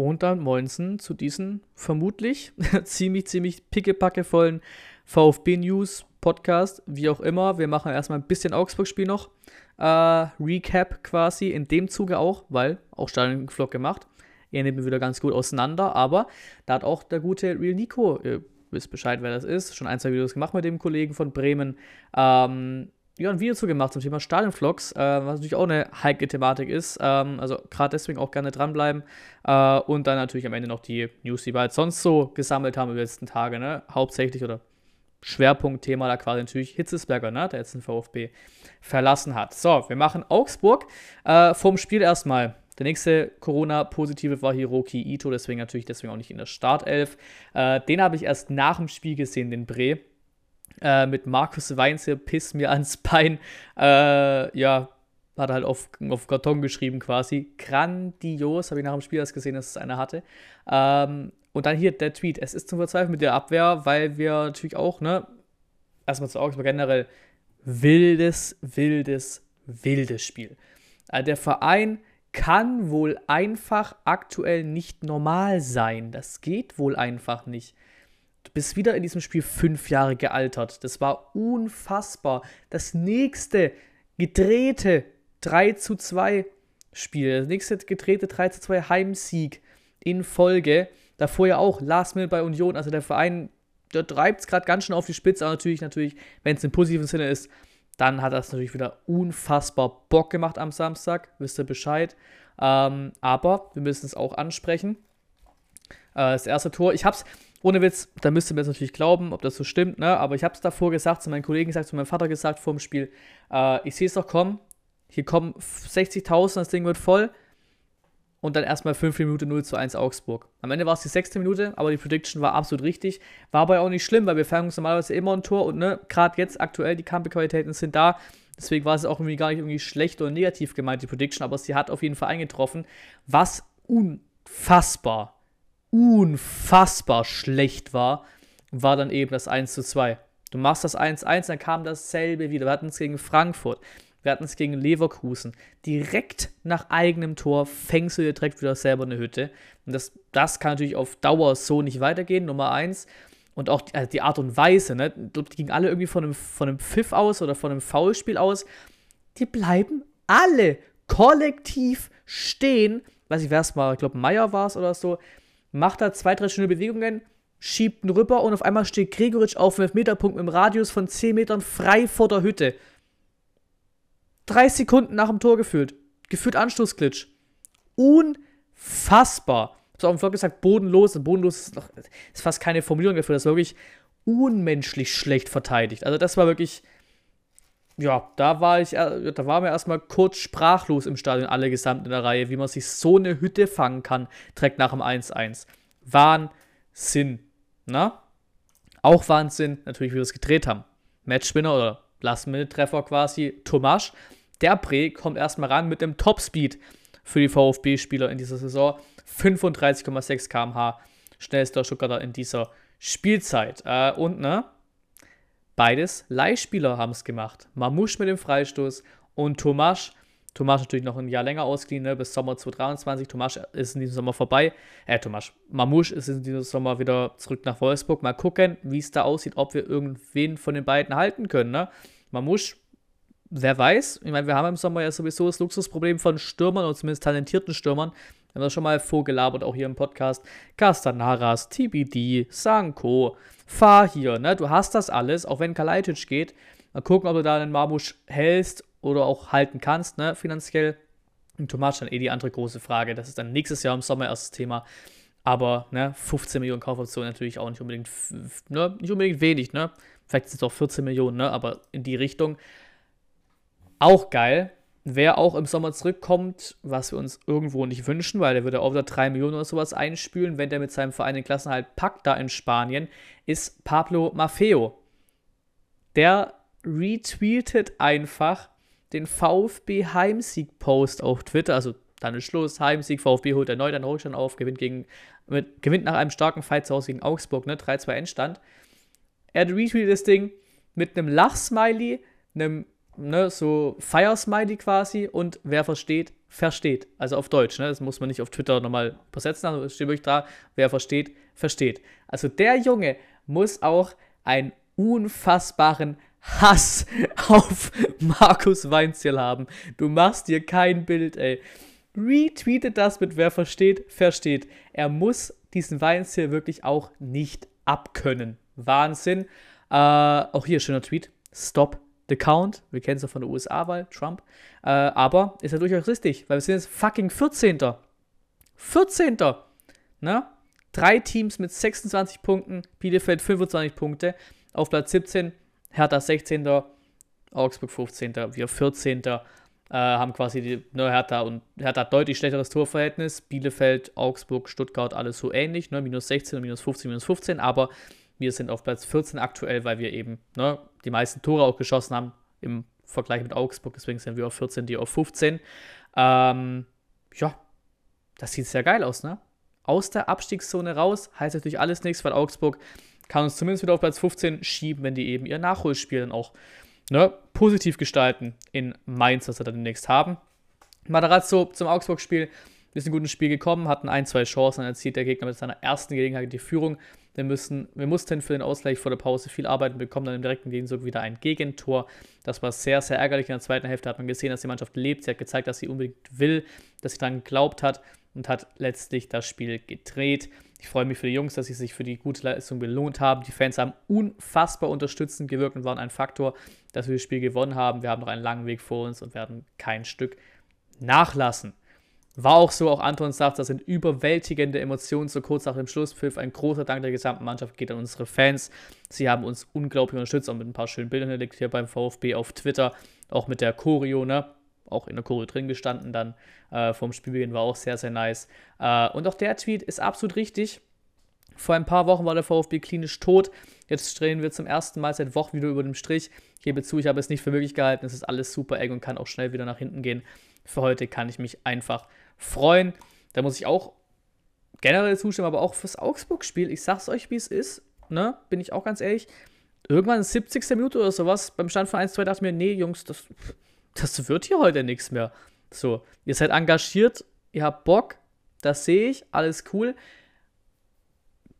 Und dann Moinsen zu diesen vermutlich ziemlich, ziemlich pickepackevollen VfB-News, Podcast, wie auch immer. Wir machen erstmal ein bisschen Augsburg-Spiel noch. Äh, Recap quasi in dem Zuge auch, weil auch Stadion-Vlog gemacht. Er nimmt mir wieder ganz gut auseinander, aber da hat auch der gute Real Nico, ihr wisst Bescheid, wer das ist, schon ein, zwei Videos gemacht mit dem Kollegen von Bremen. Ähm, ja, ein Video zu gemacht zum Thema Stadionvlogs, äh, was natürlich auch eine heikle Thematik ist. Ähm, also gerade deswegen auch gerne dranbleiben. Äh, und dann natürlich am Ende noch die News, die wir halt sonst so gesammelt haben über die letzten Tage, ne? Hauptsächlich oder Schwerpunktthema da quasi natürlich Hitzesberger, ne? der jetzt den VfB verlassen hat. So, wir machen Augsburg. Äh, vom Spiel erstmal. Der nächste Corona-Positive war Hiroki Ito, deswegen natürlich deswegen auch nicht in der Startelf. Äh, den habe ich erst nach dem Spiel gesehen, den Bre. Äh, mit Markus Weinze, piss mir ans Bein. Äh, ja, hat halt auf, auf Karton geschrieben quasi. Grandios, habe ich nach dem Spiel erst gesehen, dass es einer hatte. Ähm, und dann hier der Tweet. Es ist zum Verzweifeln mit der Abwehr, weil wir natürlich auch, ne, erstmal zu Augsburg generell wildes, wildes, wildes Spiel. Also der Verein kann wohl einfach aktuell nicht normal sein. Das geht wohl einfach nicht. Du bist wieder in diesem Spiel fünf Jahre gealtert. Das war unfassbar. Das nächste gedrehte 3 zu 2 Spiel, das nächste gedrehte 3 zu 2 Heimsieg in Folge. Davor ja auch Last Minute bei Union. Also der Verein, der treibt es gerade ganz schön auf die Spitze. Aber natürlich, natürlich, wenn es im positiven Sinne ist, dann hat das natürlich wieder unfassbar Bock gemacht am Samstag. Wisst ihr Bescheid. Ähm, aber wir müssen es auch ansprechen. Äh, das erste Tor, ich hab's, ohne Witz, da müsst ihr mir jetzt natürlich glauben, ob das so stimmt, ne? Aber ich hab's davor gesagt, zu meinen Kollegen gesagt, zu meinem Vater gesagt vor dem Spiel, äh, ich sehe es doch kommen. Hier kommen 60.000, das Ding wird voll und dann erstmal 5 Minuten 0 zu 1 Augsburg. Am Ende war es die sechste Minute, aber die Prediction war absolut richtig. War aber auch nicht schlimm, weil wir fangen uns normalerweise immer ein Tor und ne, gerade jetzt aktuell die Kampfqualitäten sind da. Deswegen war es auch irgendwie gar nicht irgendwie schlecht oder negativ gemeint, die Prediction, aber sie hat auf jeden Fall eingetroffen. Was unfassbar, unfassbar schlecht war, war dann eben das 1 zu 2. Du machst das 1-1, dann kam dasselbe wieder. Wir hatten es gegen Frankfurt. Wir hatten es gegen Leverkusen. Direkt nach eigenem Tor fängst du dir direkt wieder selber eine Hütte. Und das, das kann natürlich auf Dauer so nicht weitergehen, Nummer eins. Und auch die, also die Art und Weise, ne? Dort gingen alle irgendwie von einem, von einem Pfiff aus oder von einem Foulspiel aus. Die bleiben alle kollektiv stehen. Weiß ich, wer es mal, ich glaube, Meier war es oder so. Macht da zwei, drei schöne Bewegungen, schiebt ihn rüber und auf einmal steht Gregoritsch auf dem Meterpunkt im Radius von 10 Metern frei vor der Hütte. 30 Sekunden nach dem Tor gefühlt. Gefühlt Anstoßglitch. Unfassbar. Habe auch im Vlog gesagt, bodenlos. Bodenlos ist, noch, ist fast keine Formulierung dafür. Das ist wirklich unmenschlich schlecht verteidigt. Also, das war wirklich. Ja, da war ich, da waren wir erstmal kurz sprachlos im Stadion, alle gesamt in der Reihe, wie man sich so eine Hütte fangen kann, direkt nach dem 1-1. Wahnsinn. Na? Auch Wahnsinn, natürlich, wie wir es gedreht haben. Matchwinner oder Last-Minute-Treffer quasi, Tomasch der Bre kommt erstmal ran mit dem Topspeed für die VfB-Spieler in dieser Saison. 35,6 km/h, schnellster Stuttgarter in dieser Spielzeit. Äh, und ne, beides Leihspieler haben es gemacht. Mamouche mit dem Freistoß und Tomasch. Tomasch natürlich noch ein Jahr länger ausgeliehen, ne, bis Sommer 2023. Tomasch ist in diesem Sommer vorbei. Äh, Tomasch. Mamouche ist in diesem Sommer wieder zurück nach Wolfsburg. Mal gucken, wie es da aussieht, ob wir irgendwen von den beiden halten können. Ne? Mamouche wer weiß, ich meine, wir haben im Sommer ja sowieso das Luxusproblem von Stürmern oder zumindest talentierten Stürmern. Wir haben das schon mal vorgelabert, auch hier im Podcast. Castanaras, TBD, Sanko, Fahir, ne? Du hast das alles, auch wenn Kalajdzic geht. Mal gucken, ob du da einen Marbusch hältst oder auch halten kannst, ne? Finanziell. Und Tomasch dann eh die andere große Frage. Das ist dann nächstes Jahr im Sommer erstes Thema. Aber, ne, 15 Millionen Kaufoptionen natürlich auch nicht unbedingt, ne, nicht unbedingt wenig, ne? Vielleicht sind es auch 14 Millionen, ne? Aber in die Richtung. Auch geil. Wer auch im Sommer zurückkommt, was wir uns irgendwo nicht wünschen, weil der würde auch wieder 3 Millionen oder sowas einspülen, wenn der mit seinem Verein den Klassenhalt packt da in Spanien, ist Pablo Maffeo. Der retweetet einfach den VfB Heimsieg-Post auf Twitter, also dann ist Schluss, Heimsieg, VfB holt erneut einen Rückstand auf, gewinnt, gegen, mit, gewinnt nach einem starken Fight zu Hause gegen Augsburg, ne, 3-2 Endstand. Er retweetet das Ding mit einem Lachsmiley, einem ne, so Fire-Smiley quasi und wer versteht, versteht. Also auf Deutsch, ne? Das muss man nicht auf Twitter nochmal übersetzen, also es steht wirklich da, wer versteht, versteht. Also der Junge muss auch einen unfassbaren Hass auf Markus Weinziel haben. Du machst dir kein Bild, ey. Retweetet das mit wer versteht, versteht. Er muss diesen Weinziel wirklich auch nicht abkönnen. Wahnsinn. Äh, auch hier schöner Tweet. Stop the count. Wir kennen es ja von der USA-Wahl, Trump. Äh, aber ist ja durchaus richtig, weil wir sind jetzt fucking 14. 14. Ne? Drei Teams mit 26 Punkten, Bielefeld 25 Punkte. Auf Platz 17 Hertha 16. Augsburg 15. Wir 14. Äh, haben quasi die ne, Hertha und Hertha deutlich schlechteres Torverhältnis. Bielefeld, Augsburg, Stuttgart, alles so ähnlich. Ne? Minus 16, minus 15, minus 15. Aber wir sind auf Platz 14 aktuell, weil wir eben ne, die meisten Tore auch geschossen haben im Vergleich mit Augsburg. Deswegen sind wir auf 14, die auf 15. Ähm, ja, das sieht sehr geil aus, ne? Aus der Abstiegszone raus heißt natürlich alles nichts, weil Augsburg kann uns zumindest wieder auf Platz 15 schieben, wenn die eben ihr Nachholspiel dann auch ne, positiv gestalten in Mainz, das sie dann demnächst haben. Matarazzo zum Augsburg-Spiel ist ein gutes Spiel gekommen, hatten ein, zwei Chancen, dann erzielt der Gegner mit seiner ersten Gelegenheit die Führung. Wir, müssen, wir mussten für den Ausgleich vor der Pause viel arbeiten, bekommen dann im direkten Gegenzug wieder ein Gegentor. Das war sehr, sehr ärgerlich. In der zweiten Hälfte hat man gesehen, dass die Mannschaft lebt. Sie hat gezeigt, dass sie unbedingt will, dass sie daran geglaubt hat und hat letztlich das Spiel gedreht. Ich freue mich für die Jungs, dass sie sich für die gute Leistung belohnt haben. Die Fans haben unfassbar unterstützend gewirkt und waren ein Faktor, dass wir das Spiel gewonnen haben. Wir haben noch einen langen Weg vor uns und werden kein Stück nachlassen. War auch so, auch Anton sagt, das sind überwältigende Emotionen so kurz nach dem Schlusspfiff. Ein großer Dank der gesamten Mannschaft geht an unsere Fans. Sie haben uns unglaublich unterstützt, auch mit ein paar schönen Bildern hinterlegt hier beim VfB auf Twitter, auch mit der Choreo, ne? Auch in der Choreo drin gestanden dann äh, vom Spielbeginn, war auch sehr, sehr nice. Äh, und auch der Tweet ist absolut richtig. Vor ein paar Wochen war der VfB klinisch tot. Jetzt drehen wir zum ersten Mal seit Wochen wieder über dem Strich. Ich gebe zu, ich habe es nicht für möglich gehalten. Es ist alles super eng und kann auch schnell wieder nach hinten gehen. Für heute kann ich mich einfach freuen. Da muss ich auch generell zustimmen, aber auch fürs Augsburg-Spiel. Ich sag's euch, wie es ist, ne? Bin ich auch ganz ehrlich. Irgendwann in 70. Minute oder sowas, beim Stand von 1-2 dachte ich mir, nee, Jungs, das, das wird hier heute nichts mehr. So, ihr seid engagiert, ihr habt Bock, das sehe ich, alles cool.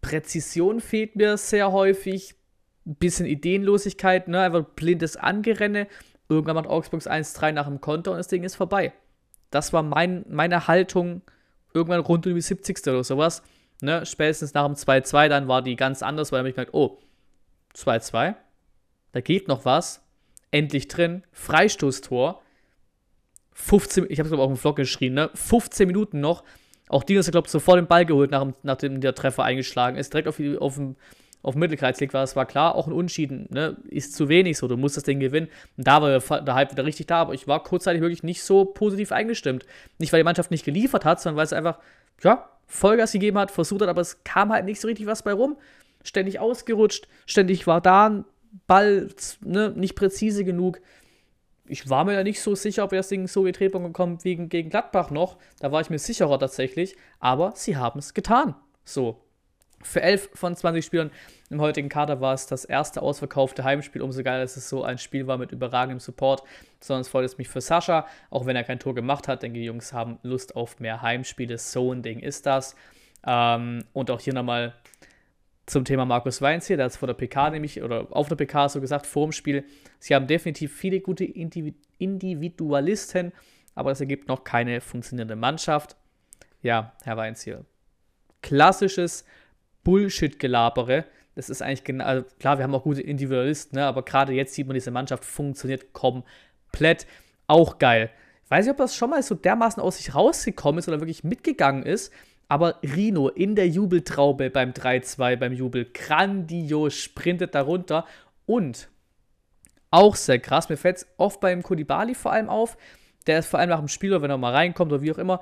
Präzision fehlt mir sehr häufig, ein bisschen Ideenlosigkeit, ne? einfach blindes Angerenne. Irgendwann macht Augsburgs 1-3 nach dem Konter und das Ding ist vorbei. Das war mein, meine Haltung irgendwann rund um die 70. oder sowas. Ne? Spätestens nach dem 2-2, dann war die ganz anders, weil ich gemerkt, oh, 2-2, da geht noch was. Endlich drin, Freistoßtor. 15, ich habe es glaube auf dem Vlog geschrien, ne? 15 Minuten noch. Auch Dinos glaube ich, sofort den Ball geholt, nach, nachdem der Treffer eingeschlagen ist. Direkt auf, auf dem auf dem Mittelkreis liegt, war es war klar, auch ein Unschieden ne, ist zu wenig so, du musst das Ding gewinnen. Und da war der Hype wieder richtig da, aber ich war kurzzeitig wirklich nicht so positiv eingestimmt. Nicht, weil die Mannschaft nicht geliefert hat, sondern weil es einfach, ja, Vollgas gegeben hat, versucht hat, aber es kam halt nicht so richtig was bei rum. Ständig ausgerutscht, ständig war da ein Ball ne, nicht präzise genug. Ich war mir ja nicht so sicher, ob wir das Ding so in Drehpunkt kommt wie gegen Gladbach noch. Da war ich mir sicherer tatsächlich. Aber sie haben es getan. So, für 11 von 20 Spielern im heutigen Kader war es das erste ausverkaufte Heimspiel. Umso geiler, dass es so ein Spiel war mit überragendem Support. Besonders freut es mich für Sascha, auch wenn er kein Tor gemacht hat. Denke, die Jungs haben Lust auf mehr Heimspiele. So ein Ding ist das. Ähm, und auch hier nochmal zum Thema Markus Weinz hier. Der hat es vor der PK nämlich, oder auf der PK so gesagt, vor dem Spiel. Sie haben definitiv viele gute Individualisten, aber es ergibt noch keine funktionierende Mannschaft. Ja, Herr Weinz hier. Klassisches Bullshit-Gelabere. Das ist eigentlich genau, also klar, wir haben auch gute Individualisten, ne, aber gerade jetzt sieht man, diese Mannschaft funktioniert komplett. Auch geil. Weiß nicht, ob das schon mal so dermaßen aus sich rausgekommen ist oder wirklich mitgegangen ist, aber Rino in der Jubeltraube beim 3-2, beim Jubel, grandios, sprintet darunter und auch sehr krass, mir fällt es oft beim Kodibali vor allem auf, der ist vor allem nach dem Spiel, oder wenn er mal reinkommt oder wie auch immer,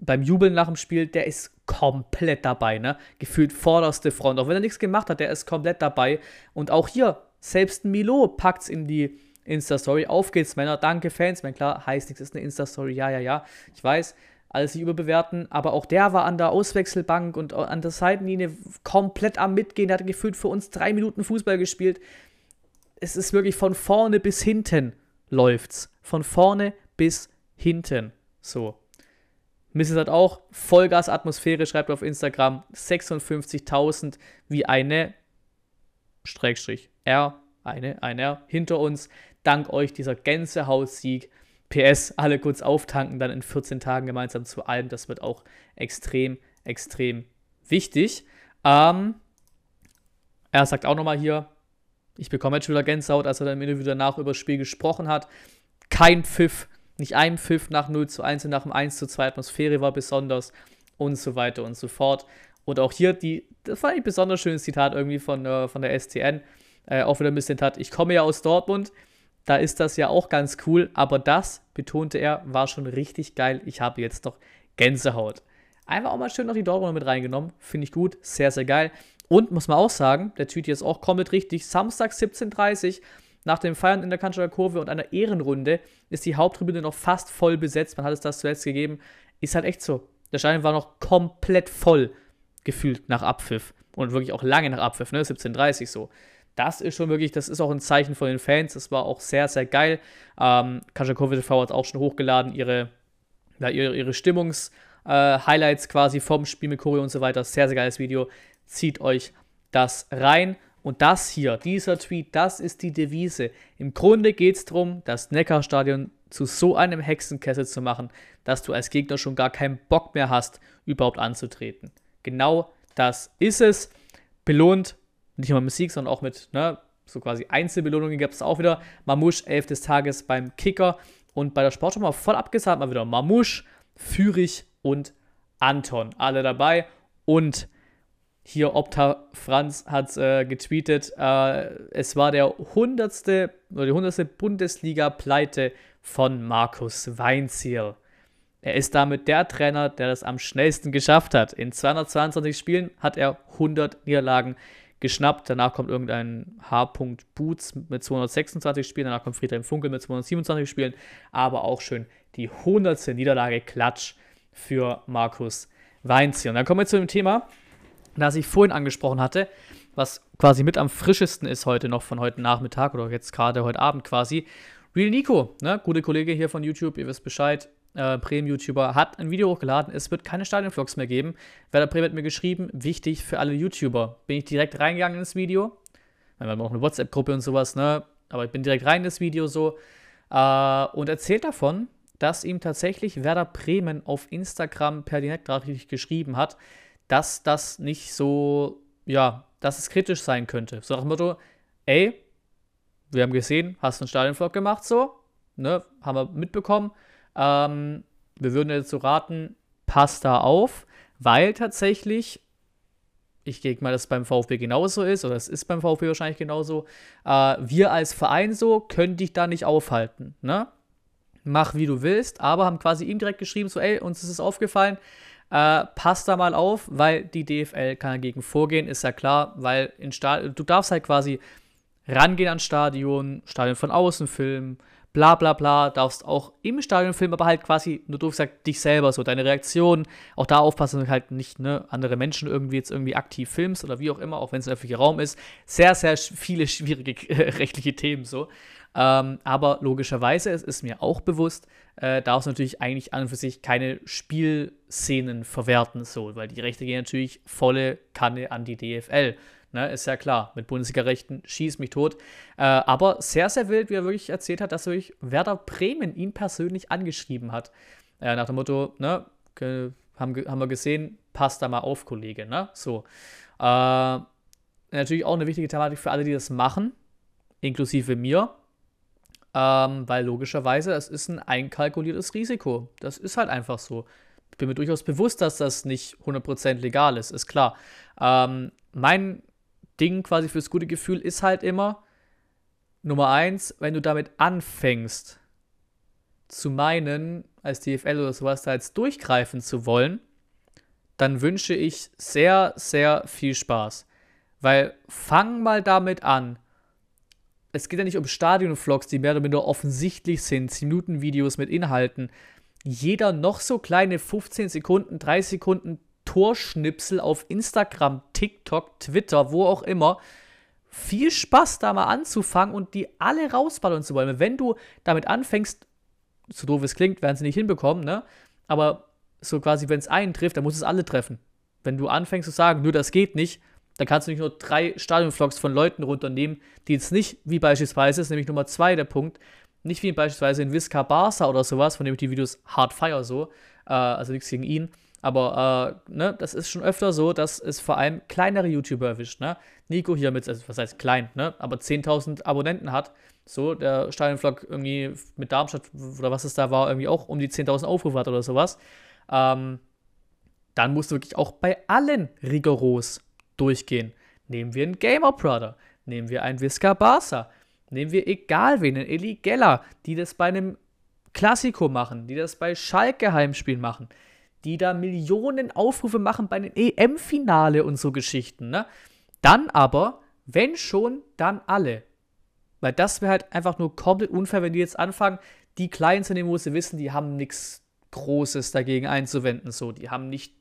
beim Jubeln nach dem Spiel, der ist komplett dabei, ne? Gefühlt vorderste Front. Auch wenn er nichts gemacht hat, der ist komplett dabei. Und auch hier, selbst ein Milo packt's in die Insta-Story. Auf geht's, Männer. Danke, Fans. Mein klar, heißt nichts, ist eine Insta-Story. Ja, ja, ja. Ich weiß, alles sich überbewerten. Aber auch der war an der Auswechselbank und an der Seitenlinie komplett am Mitgehen. Der hat gefühlt für uns drei Minuten Fußball gespielt. Es ist wirklich von vorne bis hinten läuft's. Von vorne bis hinten. So. Mrs. hat auch Vollgas-Atmosphäre, schreibt auf Instagram 56.000 wie eine Streckstrich R, eine, ein R hinter uns. Dank euch dieser Gänsehaussieg. PS, alle kurz auftanken, dann in 14 Tagen gemeinsam zu allem. Das wird auch extrem, extrem wichtig. Ähm, er sagt auch nochmal hier, ich bekomme jetzt schon wieder Gänsehaut, als er dann im Interview danach über das Spiel gesprochen hat. Kein Pfiff, nicht ein Pfiff nach 0 zu 1 und nach dem 1 zu 2 Atmosphäre war besonders und so weiter und so fort. Und auch hier, die, das war ein besonders schönes Zitat irgendwie von, äh, von der STN, äh, auch wieder ein bisschen hat. Ich komme ja aus Dortmund, da ist das ja auch ganz cool, aber das, betonte er, war schon richtig geil. Ich habe jetzt noch Gänsehaut. Einfach auch mal schön noch die Dortmunder mit reingenommen. Finde ich gut, sehr, sehr geil. Und muss man auch sagen, der hier ist auch komplett richtig. Samstag 17.30 Uhr nach dem Feiern in der Kanzler Kurve und einer Ehrenrunde ist die Haupttribüne noch fast voll besetzt. Man hat es das zuletzt gegeben. Ist halt echt so. Der Stadion war noch komplett voll gefühlt nach Abpfiff. Und wirklich auch lange nach Abpfiff, ne? 17.30 so. Das ist schon wirklich, das ist auch ein Zeichen von den Fans. Das war auch sehr, sehr geil. Ähm, Kajakovic TV hat auch schon hochgeladen, ihre, ja, ihre, ihre Stimmungs-Highlights äh, quasi vom Spiel mit Choreo und so weiter. Sehr, sehr geiles Video. Zieht euch das rein. Und das hier, dieser Tweet, das ist die Devise. Im Grunde geht es darum, das Neckarstadion zu so einem Hexenkessel zu machen, dass du als Gegner schon gar keinen Bock mehr hast, überhaupt anzutreten. Genau das ist es. Belohnt nicht nur mit Sieg, sondern auch mit ne, so quasi Einzelbelohnungen gab es auch wieder. Mamusch, 11 des Tages beim Kicker. Und bei der Sportschau mal voll abgesagt, mal wieder Mamusch, Fürich und Anton. Alle dabei. Und hier Opta Franz hat äh, getweetet, äh, es war der 100. oder die 100. Bundesliga-Pleite von Markus Weinziel. Er ist damit der Trainer, der das am schnellsten geschafft hat. In 222 Spielen hat er 100 Niederlagen geschnappt. Danach kommt irgendein H. Boots mit 226 Spielen. Danach kommt Friedhelm Funkel mit 227 Spielen. Aber auch schön die 100. Niederlage Klatsch für Markus Weinziel. Und dann kommen wir zu dem Thema, das ich vorhin angesprochen hatte, was quasi mit am frischesten ist heute noch von heute Nachmittag oder jetzt gerade heute Abend quasi. Real Nico, ne, gute Kollege hier von YouTube, ihr wisst Bescheid, äh, Bremen-YouTuber, hat ein Video hochgeladen. Es wird keine Stadionvlogs mehr geben. Werder Bremen hat mir geschrieben, wichtig für alle YouTuber. Bin ich direkt reingegangen ins Video. Wir haben auch eine WhatsApp-Gruppe und sowas, ne? Aber ich bin direkt rein in das Video so. Äh, und erzählt davon, dass ihm tatsächlich Werder Bremen auf Instagram per Direktnachricht geschrieben hat, dass das nicht so, ja, dass es kritisch sein könnte. So nach dem Motto, ey, wir haben gesehen, hast einen Stadionvlog gemacht, so, ne, haben wir mitbekommen. Ähm, wir würden jetzt so raten, passt da auf, weil tatsächlich, ich denke mal, dass es beim VfB genauso ist, oder es ist beim VfB wahrscheinlich genauso, äh, wir als Verein so können dich da nicht aufhalten, ne? Mach wie du willst, aber haben quasi ihm direkt geschrieben, so, ey, uns ist es aufgefallen, äh, passt da mal auf, weil die DFL kann dagegen vorgehen, ist ja klar, weil in Stadion, du darfst halt quasi rangehen ans Stadion, Stadion von außen filmen, bla bla bla, darfst auch im Stadion filmen, aber halt quasi nur du sagst dich selber, so deine Reaktion, auch da aufpassen, du halt nicht ne, andere Menschen irgendwie jetzt irgendwie aktiv filmst oder wie auch immer, auch wenn es ein öffentlicher Raum ist. Sehr, sehr viele schwierige rechtliche Themen so. Ähm, aber logischerweise, es ist mir auch bewusst, äh, darfst du natürlich eigentlich an und für sich keine Spielszenen verwerten, so, weil die Rechte gehen natürlich volle Kanne an die DFL. Ne, ist ja klar, mit Bundesliga-Rechten schieß mich tot. Äh, aber sehr, sehr wild, wie er wirklich erzählt hat, dass wirklich Werder Bremen ihn persönlich angeschrieben hat. Äh, nach dem Motto, ne, haben, haben wir gesehen, passt da mal auf, Kollege. Ne? So. Äh, natürlich auch eine wichtige Thematik für alle, die das machen, inklusive mir. Ähm, weil logischerweise, es ist ein einkalkuliertes Risiko. Das ist halt einfach so. Ich bin mir durchaus bewusst, dass das nicht 100% legal ist, ist klar. Ähm, mein Ding quasi fürs gute Gefühl ist halt immer, Nummer eins, wenn du damit anfängst, zu meinen, als DFL oder sowas da jetzt durchgreifen zu wollen, dann wünsche ich sehr, sehr viel Spaß. Weil fang mal damit an, es geht ja nicht um Stadionvlogs, die mehr oder minder offensichtlich sind, 10 Minuten Videos mit Inhalten. Jeder noch so kleine 15 Sekunden, 3 Sekunden Torschnipsel auf Instagram, TikTok, Twitter, wo auch immer, viel Spaß, da mal anzufangen und die alle rausballern zu wollen. Wenn du damit anfängst, so doof es klingt, werden sie nicht hinbekommen, ne? Aber so quasi, wenn es einen trifft, dann muss es alle treffen. Wenn du anfängst zu sagen, nur das geht nicht, dann kannst du nicht nur drei Stadionvlogs von Leuten runternehmen, die jetzt nicht, wie beispielsweise, ist nämlich Nummer zwei der Punkt, nicht wie beispielsweise in Visca Barca oder sowas, von dem ich die Videos hard fire so, äh, also nichts gegen ihn, aber äh, ne, das ist schon öfter so, dass es vor allem kleinere YouTuber erwischt. Ne? Nico hier mit, also was heißt klein, ne? aber 10.000 Abonnenten hat. So, der Stadionvlog irgendwie mit Darmstadt oder was es da war, irgendwie auch um die 10.000 Aufrufe hat oder sowas. Ähm, dann musst du wirklich auch bei allen rigoros durchgehen. Nehmen wir einen Gamer Brother, nehmen wir einen Visca Barca, nehmen wir egal wen, einen Eli Geller, die das bei einem Klassiko machen, die das bei Schalke Heimspielen machen die da Millionen Aufrufe machen bei den EM-Finale und so Geschichten, ne? Dann aber, wenn schon, dann alle. Weil das wäre halt einfach nur komplett unfair, wenn die jetzt anfangen, die Kleinen zu nehmen, wo sie wissen, die haben nichts Großes dagegen einzuwenden. So, die haben nicht,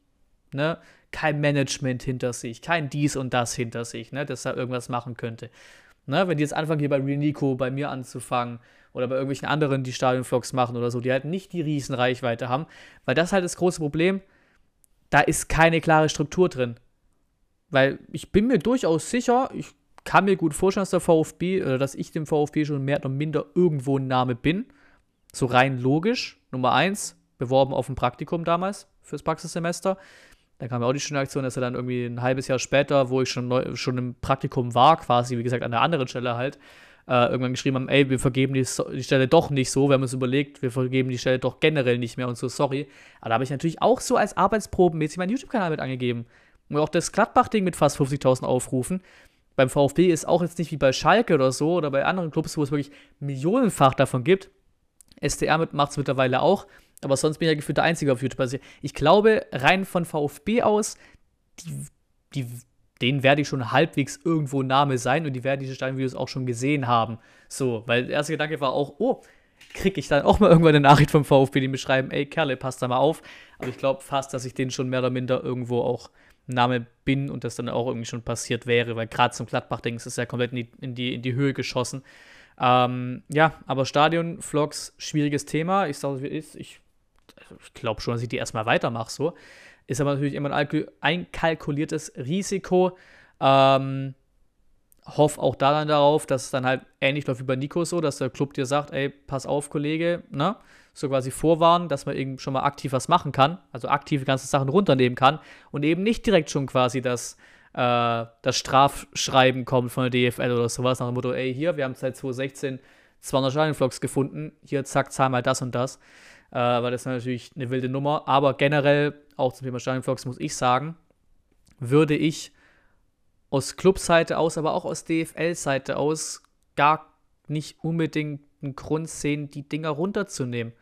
ne, kein Management hinter sich, kein dies und das hinter sich, ne, dass da irgendwas machen könnte. Ne, wenn die jetzt anfangen, hier bei Renico bei mir anzufangen oder bei irgendwelchen anderen, die Stadionvlogs machen oder so, die halt nicht die riesen Reichweite haben, weil das halt das große Problem, da ist keine klare Struktur drin. Weil ich bin mir durchaus sicher, ich kann mir gut vorstellen, dass der VfB oder dass ich dem VfB schon mehr oder minder irgendwo ein Name bin. So rein logisch. Nummer eins, beworben auf ein Praktikum damals fürs Praxissemester. Dann kam ja auch die schöne Aktion, dass er dann irgendwie ein halbes Jahr später, wo ich schon, neu, schon im Praktikum war, quasi, wie gesagt, an der anderen Stelle halt, äh, irgendwann geschrieben haben, ey, wir vergeben die, die, Stelle doch nicht so, wir haben uns überlegt, wir vergeben die Stelle doch generell nicht mehr und so, sorry. Aber da habe ich natürlich auch so als Arbeitsprobenmäßig meinen YouTube-Kanal mit angegeben. Und auch das Gladbach-Ding mit fast 50.000 Aufrufen. Beim VfB ist auch jetzt nicht wie bei Schalke oder so oder bei anderen Clubs, wo es wirklich millionenfach davon gibt. SDR macht es mittlerweile auch, aber sonst bin ich ja gefühlt der Einzige auf YouTube. Also ich glaube, rein von VfB aus, die, die denen werde ich schon halbwegs irgendwo Name sein und die werden diese Steinvideos auch schon gesehen haben. So, weil der erste Gedanke war auch, oh, kriege ich dann auch mal irgendwann eine Nachricht vom VfB, die mir schreiben, ey Kerle, passt da mal auf. Aber ich glaube fast, dass ich denen schon mehr oder minder irgendwo auch Name bin und das dann auch irgendwie schon passiert wäre, weil gerade zum Gladbach-Ding ist es ja komplett in die, in die, in die Höhe geschossen. Ähm, ja, aber Stadion-Vlogs, schwieriges Thema. Ich sage, wie ist. Ich, ich glaube schon, dass ich die erstmal weitermache so. Ist aber natürlich immer ein einkalkuliertes Risiko. Ähm, hoff auch daran darauf, dass es dann halt ähnlich läuft wie bei Nico so, dass der Club dir sagt, ey, pass auf, Kollege, ne? So quasi vorwarnen, dass man eben schon mal aktiv was machen kann, also aktive ganze Sachen runternehmen kann und eben nicht direkt schon quasi das, äh, das Strafschreiben kommt von der DFL oder sowas, nach dem Motto, ey, hier, wir haben seit 2016 200 Stadionvlogs gefunden, hier, zack, zahl mal das und das äh, weil das natürlich eine wilde Nummer. Aber generell, auch zum Thema Stadionvlogs, muss ich sagen, würde ich aus Clubseite aus, aber auch aus DFL-Seite aus gar nicht unbedingt einen Grund sehen, die Dinger runterzunehmen.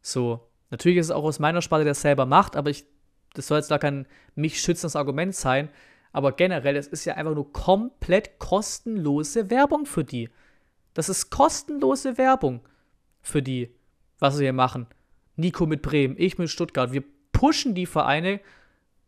So, natürlich ist es auch aus meiner Sparte, der es selber macht, aber ich, das soll jetzt da kein mich schützendes Argument sein. Aber generell, es ist ja einfach nur komplett kostenlose Werbung für die. Das ist kostenlose Werbung für die was wir hier machen. Nico mit Bremen, ich mit Stuttgart. Wir pushen die Vereine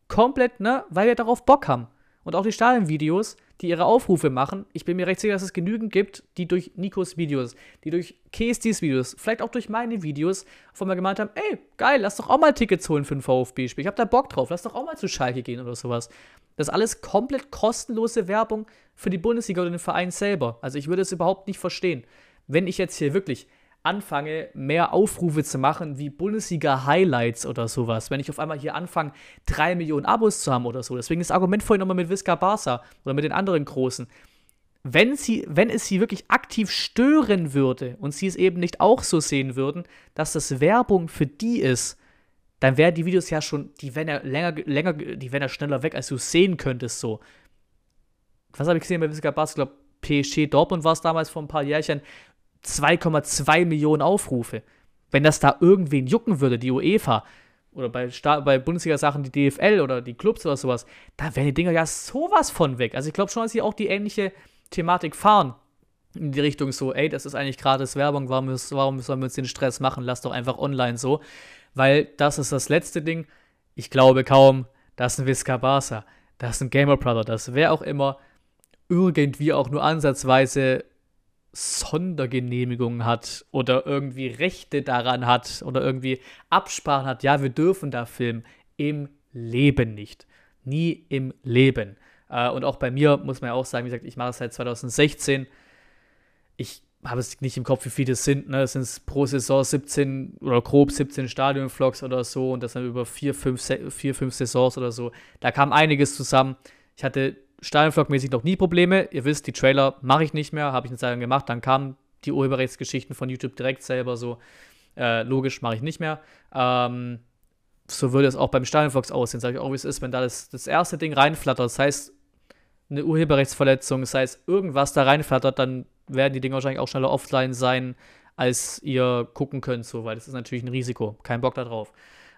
komplett, ne, weil wir darauf Bock haben. Und auch die Stadionvideos, die ihre Aufrufe machen. Ich bin mir recht sicher, dass es genügend gibt, die durch Nikos Videos, die durch KSDs Videos, vielleicht auch durch meine Videos von mir gemeint haben, ey, geil, lass doch auch mal Tickets holen für ein VfB-Spiel. Ich hab da Bock drauf, lass doch auch mal zu Schalke gehen oder sowas. Das ist alles komplett kostenlose Werbung für die Bundesliga oder den Verein selber. Also ich würde es überhaupt nicht verstehen. Wenn ich jetzt hier wirklich anfange, mehr Aufrufe zu machen wie Bundesliga-Highlights oder sowas. Wenn ich auf einmal hier anfange, drei Millionen Abos zu haben oder so. Deswegen das Argument vorhin nochmal mit Visca Barca oder mit den anderen Großen. Wenn, sie, wenn es sie wirklich aktiv stören würde und sie es eben nicht auch so sehen würden, dass das Werbung für die ist, dann wären die Videos ja schon, die wären ja länger, länger, die wären ja schneller weg, als du sehen könntest so. Was habe ich gesehen bei Visca Barca? Ich glaube, PSG Dortmund war es damals vor ein paar Jährchen. 2,2 Millionen Aufrufe. Wenn das da irgendwen jucken würde, die UEFA oder bei, bei Bundesliga-Sachen die DFL oder die Clubs oder sowas, da wären die Dinger ja sowas von weg. Also ich glaube schon, dass sie auch die ähnliche Thematik fahren. In die Richtung so, ey, das ist eigentlich gratis Werbung, warum, warum sollen wir uns den Stress machen? Lass doch einfach online so. Weil das ist das letzte Ding. Ich glaube kaum, dass ein Visca Barca, dass ein Gamer Brother, dass wer auch immer irgendwie auch nur ansatzweise Sondergenehmigungen hat oder irgendwie Rechte daran hat oder irgendwie Absprachen hat, ja, wir dürfen da filmen. Im Leben nicht. Nie im Leben. Äh, und auch bei mir muss man ja auch sagen, wie gesagt, ich mache es seit 2016. Ich habe es nicht im Kopf, wie viele es sind. Ne? Es sind pro Saison 17 oder grob 17 Stadionvlogs oder so und das dann über vier, fünf, vier, fünf Saisons oder so. Da kam einiges zusammen. Ich hatte Stadionvlog-mäßig noch nie Probleme. Ihr wisst, die Trailer mache ich nicht mehr, habe ich eine Zeit lang gemacht. Dann kamen die Urheberrechtsgeschichten von YouTube direkt selber so. Äh, logisch, mache ich nicht mehr. Ähm, so würde es auch beim Stadionvlogs aussehen. Sage ich auch, wie es ist, wenn da das, das erste Ding reinflattert. Das heißt, eine Urheberrechtsverletzung, das heißt, irgendwas da reinflattert, dann werden die Dinge wahrscheinlich auch schneller offline sein, als ihr gucken könnt, so, weil das ist natürlich ein Risiko. Kein Bock darauf.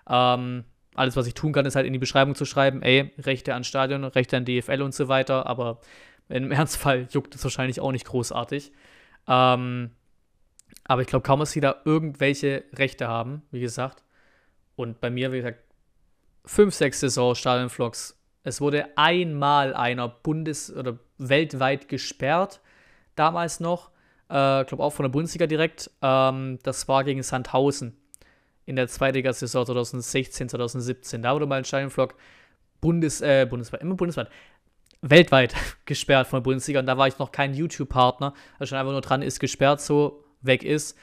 Ähm, alles, was ich tun kann, ist halt in die Beschreibung zu schreiben, ey, Rechte an Stadion, Rechte an DFL und so weiter, aber im Ernstfall juckt es wahrscheinlich auch nicht großartig. Ähm, aber ich glaube kaum, dass sie da irgendwelche Rechte haben, wie gesagt. Und bei mir, wie gesagt, fünf, sechs Saison Stadionvlogs. Es wurde einmal einer bundes- oder weltweit gesperrt, damals noch. Ich äh, glaube auch von der Bundesliga direkt. Ähm, das war gegen Sandhausen in der Zweitliga-Saison 2016, 2017. Da wurde mal ein Stadionvlog Bundes, äh, bundesweit, immer bundesweit, weltweit gesperrt von der Bundesliga. Und da war ich noch kein YouTube-Partner. Also schon einfach nur dran ist gesperrt, so weg ist.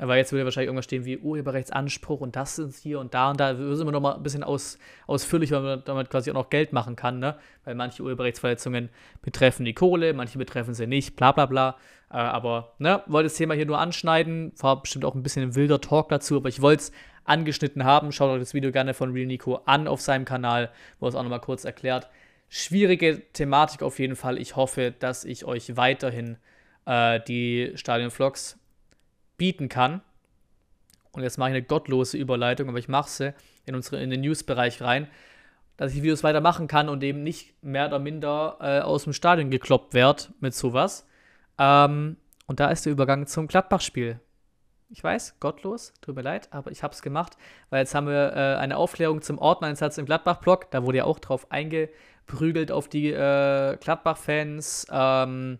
Aber jetzt würde wahrscheinlich irgendwas stehen wie Urheberrechtsanspruch und das ist hier und da und da. Wir sind immer noch mal ein bisschen aus, ausführlich, weil man damit quasi auch noch Geld machen kann, ne? Weil manche Urheberrechtsverletzungen betreffen die Kohle, manche betreffen sie nicht, bla bla bla. Äh, aber, ne, wollte das Thema hier nur anschneiden. War bestimmt auch ein bisschen ein wilder Talk dazu, aber ich wollte es angeschnitten haben. Schaut euch das Video gerne von Real Nico an auf seinem Kanal, wo es auch nochmal kurz erklärt. Schwierige Thematik auf jeden Fall. Ich hoffe, dass ich euch weiterhin äh, die Stadion-Vlogs bieten kann. Und jetzt mache ich eine gottlose Überleitung, aber ich mache sie in, unsere, in den News-Bereich rein, dass ich Videos weitermachen kann und eben nicht mehr oder minder äh, aus dem Stadion gekloppt werde mit sowas. Ähm, und da ist der Übergang zum Gladbach-Spiel. Ich weiß, gottlos, tut mir leid, aber ich habe es gemacht, weil jetzt haben wir äh, eine Aufklärung zum Ordnereinsatz im Gladbach-Block. Da wurde ja auch drauf eingeprügelt auf die äh, Gladbach-Fans. Ähm,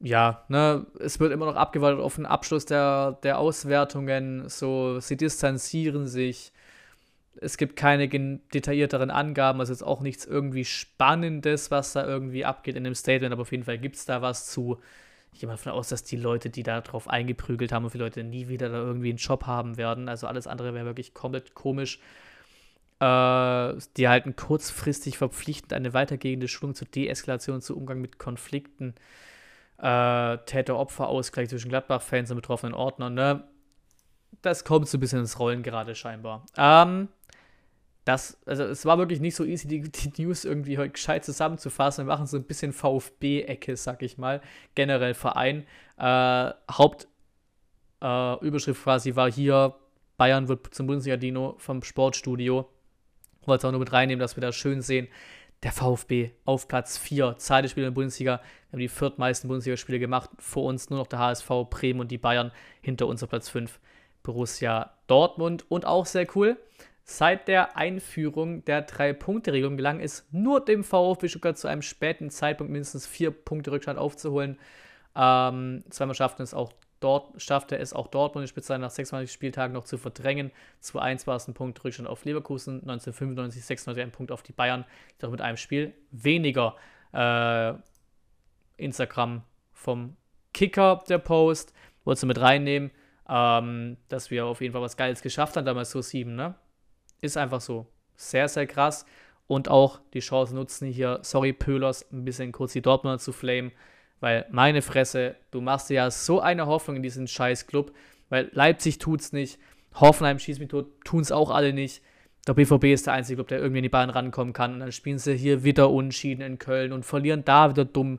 ja, ne, es wird immer noch abgewartet auf den Abschluss der, der Auswertungen. So, sie distanzieren sich. Es gibt keine detaillierteren Angaben, also jetzt auch nichts irgendwie Spannendes, was da irgendwie abgeht in dem Statement, aber auf jeden Fall gibt es da was zu. Ich gehe mal davon aus, dass die Leute, die da drauf eingeprügelt haben und viele Leute nie wieder da irgendwie einen Job haben werden. Also alles andere wäre wirklich komplett komisch. Äh, die halten kurzfristig verpflichtend eine weitergehende Schulung zur Deeskalation, zu Umgang mit Konflikten äh, Täter-Opfer-Ausgleich zwischen Gladbach-Fans und betroffenen Ordnern, ne? Das kommt so ein bisschen ins Rollen gerade scheinbar. Ähm, das, also es war wirklich nicht so easy, die, die News irgendwie heute gescheit zusammenzufassen. Wir machen so ein bisschen VfB-Ecke, sag ich mal. Generell Verein. Äh, Hauptüberschrift äh, quasi war hier, Bayern wird zum Bundesliga-Dino vom Sportstudio. Wollte es auch nur mit reinnehmen, dass wir das schön sehen der VfB auf Platz 4. Zahl der Spiele in der Bundesliga. Wir haben die viertmeisten Bundesligaspiele gemacht. Vor uns nur noch der HSV, Bremen und die Bayern. Hinter uns auf Platz 5 Borussia Dortmund. Und auch sehr cool, seit der Einführung der Drei-Punkte-Regelung gelang es nur dem VfB Stuttgart zu einem späten Zeitpunkt mindestens vier Punkte Rückstand aufzuholen. Ähm, zweimal schafften es auch Dort schaffte es auch Dortmund, die Spitze nach 26 Spieltagen noch zu verdrängen. 2-1 war es ein Punkt Rückstand auf Leverkusen, 1995, 96 ein Punkt auf die Bayern, doch mit einem Spiel weniger. Äh, Instagram vom Kicker, der Post, wolltest du mit reinnehmen, ähm, dass wir auf jeden Fall was Geiles geschafft haben, damals so 7, ne? Ist einfach so. Sehr, sehr krass. Und auch die Chance nutzen hier, sorry Pöhlers, ein bisschen kurz die Dortmunder zu flamen. Weil meine Fresse, du machst dir ja so eine Hoffnung in diesen scheiß Club, weil Leipzig tut's nicht, Hoffenheim schießt mich tot, tun's auch alle nicht. Der BVB ist der einzige Club, der irgendwie in die Bahn rankommen kann. Und dann spielen sie hier wieder Unschieden in Köln und verlieren da wieder dumm.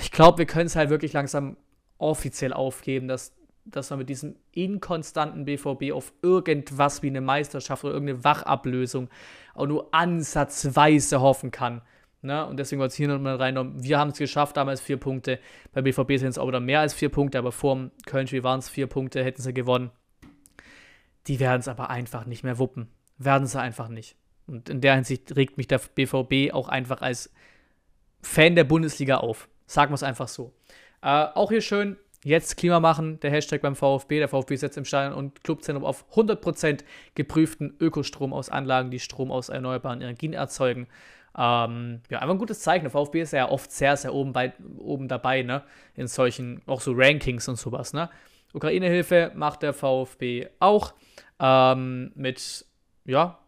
Ich glaube, wir können es halt wirklich langsam offiziell aufgeben, dass, dass man mit diesem inkonstanten BVB auf irgendwas wie eine Meisterschaft oder irgendeine Wachablösung auch nur ansatzweise hoffen kann. Ne? Und deswegen wollte ich hier nochmal reinnehmen. Wir haben es geschafft, damals vier Punkte. Bei BVB sind es auch wieder mehr als vier Punkte, aber vor dem Köln-Spiel waren es vier Punkte, hätten sie gewonnen. Die werden es aber einfach nicht mehr wuppen. Werden sie einfach nicht. Und in der Hinsicht regt mich der BVB auch einfach als Fan der Bundesliga auf. Sagen wir es einfach so. Äh, auch hier schön, jetzt Klima machen, der Hashtag beim VfB. Der VfB setzt im Stadion und Clubzentrum auf 100% geprüften Ökostrom aus Anlagen, die Strom aus erneuerbaren Energien erzeugen. Ähm, ja, einfach ein gutes Zeichen. Der VfB ist ja oft sehr, sehr oben, bei, oben dabei, ne? In solchen, auch so Rankings und sowas, ne? Ukraine-Hilfe macht der VfB auch ähm, mit, ja,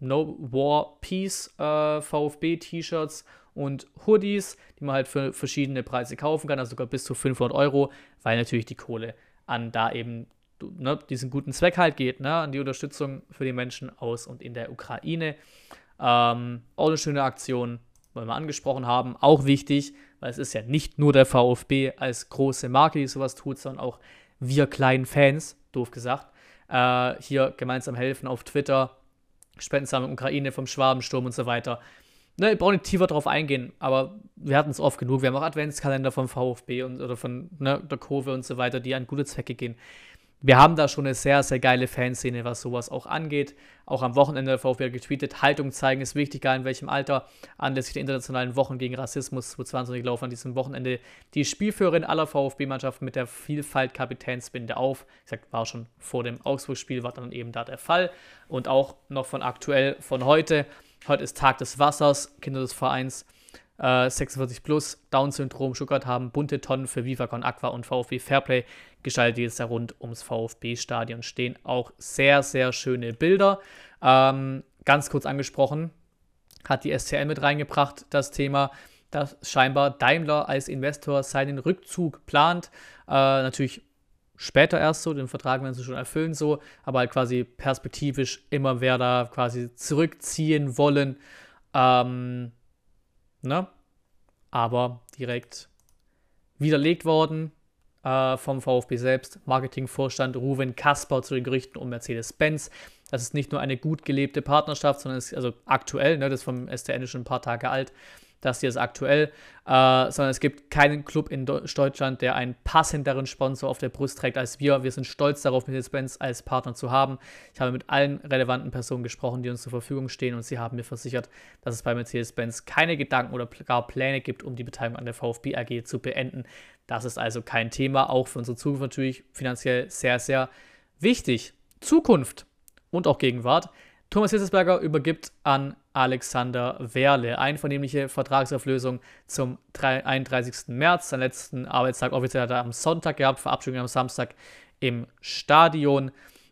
No War Peace äh, VfB-T-Shirts und Hoodies, die man halt für verschiedene Preise kaufen kann, also sogar bis zu 500 Euro, weil natürlich die Kohle an da eben ne, diesen guten Zweck halt geht, ne, an die Unterstützung für die Menschen aus und in der Ukraine. Ähm, auch eine schöne Aktion, weil wir angesprochen haben, auch wichtig, weil es ist ja nicht nur der VfB als große Marke, die sowas tut, sondern auch wir kleinen Fans, doof gesagt, äh, hier gemeinsam helfen auf Twitter, Spendensammlung Ukraine vom Schwabensturm und so weiter. Ne, ich brauche nicht tiefer drauf eingehen, aber wir hatten es oft genug. Wir haben auch Adventskalender vom VfB und, oder von ne, der Kurve und so weiter, die an gute Zwecke gehen. Wir haben da schon eine sehr, sehr geile Fanszene, was sowas auch angeht. Auch am Wochenende der VfB getweetet, Haltung zeigen ist wichtig, egal in welchem Alter. Anlässlich der internationalen Wochen gegen Rassismus 2020 laufen an diesem Wochenende die Spielführerin aller VfB-Mannschaften mit der Vielfalt Kapitänsbinde auf. Ich sag, war schon vor dem Augsburg-Spiel, war dann eben da der Fall. Und auch noch von aktuell, von heute. Heute ist Tag des Wassers, Kinder des Vereins. Äh, 46 plus, Down-Syndrom, Stuttgart haben bunte Tonnen für Vivacon Aqua und VfB Fairplay geschaltet, die jetzt da rund ums VfB-Stadion stehen. Auch sehr, sehr schöne Bilder. Ähm, ganz kurz angesprochen, hat die STL mit reingebracht, das Thema, dass scheinbar Daimler als Investor seinen Rückzug plant. Äh, natürlich später erst so, den Vertrag werden sie schon erfüllen so, aber halt quasi perspektivisch immer wer da quasi zurückziehen wollen. Ähm, ne? Aber direkt widerlegt worden äh, vom VfB selbst. Marketingvorstand Ruven Kasper zu den Gerüchten um Mercedes-Benz. Das ist nicht nur eine gut gelebte Partnerschaft, sondern ist also aktuell, ne, das ist vom STN schon ein paar Tage alt, das hier ist aktuell, äh, sondern es gibt keinen Club in Deutschland, der einen passenderen Sponsor auf der Brust trägt als wir. Wir sind stolz darauf, Mercedes-Benz als Partner zu haben. Ich habe mit allen relevanten Personen gesprochen, die uns zur Verfügung stehen und sie haben mir versichert, dass es bei Mercedes-Benz keine Gedanken oder gar Pläne gibt, um die Beteiligung an der VfB AG zu beenden. Das ist also kein Thema, auch für unsere Zukunft natürlich finanziell sehr, sehr wichtig. Zukunft und auch Gegenwart. Thomas Hitzesberger übergibt an Alexander Werle. Einvernehmliche Vertragsauflösung zum 31. März. Seinen letzten Arbeitstag offiziell hat er am Sonntag gehabt, Verabschiedung am Samstag im Stadion.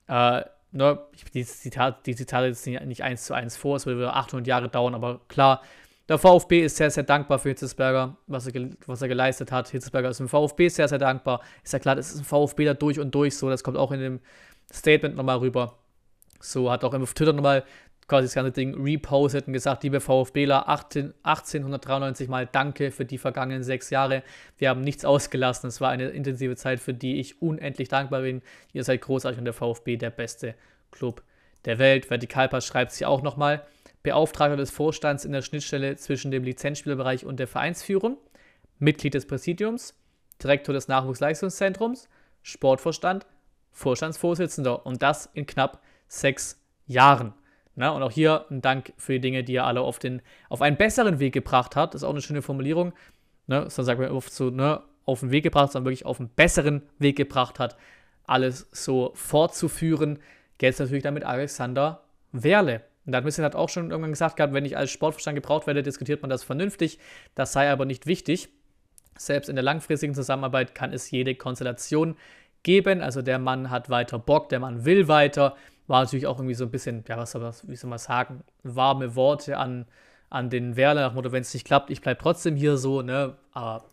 Äh, ne, die, Zitate, die Zitate jetzt nicht, eins zu eins vor, es würde 800 Jahre dauern, aber klar, der VfB ist sehr, sehr dankbar für Hitzesberger, was er, was er geleistet hat. Hitzesberger ist im VfB sehr, sehr dankbar. Ist ja klar, das ist ein VfB da durch und durch so, das kommt auch in dem Statement nochmal rüber. So hat auch auf Twitter nochmal quasi das ganze Ding repostet und gesagt, liebe VfBler, 18, 1893 Mal Danke für die vergangenen sechs Jahre. Wir haben nichts ausgelassen. Es war eine intensive Zeit, für die ich unendlich dankbar bin. Ihr seid großartig und der VfB der beste Club der Welt. Vertikalpass schreibt sie auch nochmal. Beauftragter des Vorstands in der Schnittstelle zwischen dem Lizenzspielerbereich und der Vereinsführung, Mitglied des Präsidiums, Direktor des Nachwuchsleistungszentrums, Sportvorstand, Vorstandsvorsitzender und das in knapp sechs Jahren. Na, und auch hier ein Dank für die Dinge, die er alle auf, den, auf einen besseren Weg gebracht hat. Das ist auch eine schöne Formulierung. Ne, dann sagt man oft so, ne, auf den Weg gebracht, sondern wirklich auf einen besseren Weg gebracht hat, alles so fortzuführen. Jetzt natürlich damit Alexander Werle. Und da hat Missing hat auch schon irgendwann gesagt gehabt, wenn ich als Sportverstand gebraucht werde, diskutiert man das vernünftig. Das sei aber nicht wichtig. Selbst in der langfristigen Zusammenarbeit kann es jede Konstellation geben. Also der Mann hat weiter Bock, der Mann will weiter. War natürlich auch irgendwie so ein bisschen, ja, was soll, man, wie soll man sagen, warme Worte an, an den Werle nach Motto, wenn es nicht klappt, ich bleibe trotzdem hier so, ne? Aber